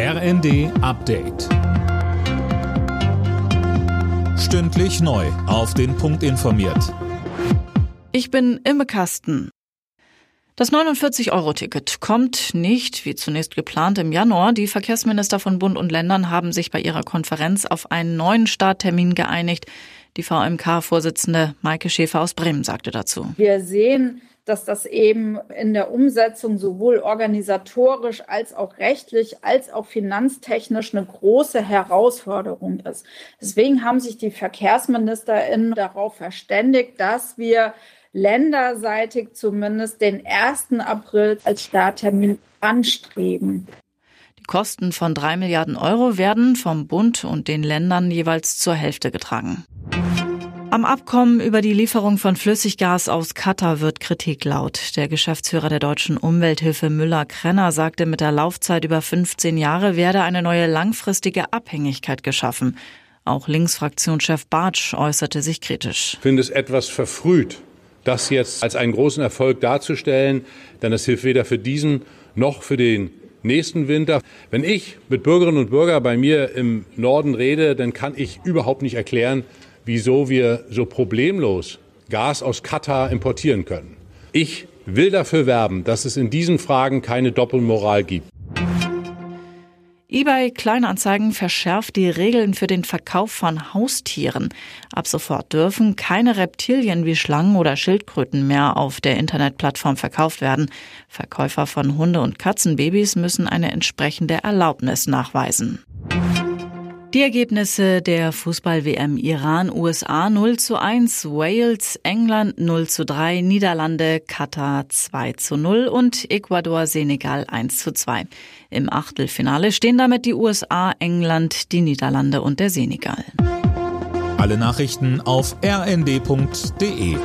RND Update. Stündlich neu. Auf den Punkt informiert. Ich bin Imme Kasten. Das 49-Euro-Ticket kommt nicht, wie zunächst geplant, im Januar. Die Verkehrsminister von Bund und Ländern haben sich bei ihrer Konferenz auf einen neuen Starttermin geeinigt. Die VMK-Vorsitzende Maike Schäfer aus Bremen sagte dazu. Wir sehen dass das eben in der Umsetzung sowohl organisatorisch als auch rechtlich als auch finanztechnisch eine große Herausforderung ist. Deswegen haben sich die VerkehrsministerInnen darauf verständigt, dass wir länderseitig zumindest den 1. April als Starttermin anstreben. Die Kosten von drei Milliarden Euro werden vom Bund und den Ländern jeweils zur Hälfte getragen. Am Abkommen über die Lieferung von Flüssiggas aus Katar wird Kritik laut. Der Geschäftsführer der deutschen Umwelthilfe Müller-Krenner sagte, mit der Laufzeit über 15 Jahre werde eine neue langfristige Abhängigkeit geschaffen. Auch Linksfraktionschef Bartsch äußerte sich kritisch. Ich finde es etwas verfrüht, das jetzt als einen großen Erfolg darzustellen, denn das hilft weder für diesen noch für den nächsten Winter. Wenn ich mit Bürgerinnen und Bürgern bei mir im Norden rede, dann kann ich überhaupt nicht erklären, wieso wir so problemlos Gas aus Katar importieren können. Ich will dafür werben, dass es in diesen Fragen keine Doppelmoral gibt. eBay Kleinanzeigen verschärft die Regeln für den Verkauf von Haustieren. Ab sofort dürfen keine Reptilien wie Schlangen oder Schildkröten mehr auf der Internetplattform verkauft werden. Verkäufer von Hunde- und Katzenbabys müssen eine entsprechende Erlaubnis nachweisen. Die Ergebnisse der Fußball-WM Iran, USA 0 zu 1, Wales, England 0 zu 3, Niederlande, Katar 2 zu 0 und Ecuador, Senegal 1 zu 2. Im Achtelfinale stehen damit die USA, England, die Niederlande und der Senegal. Alle Nachrichten auf rnd.de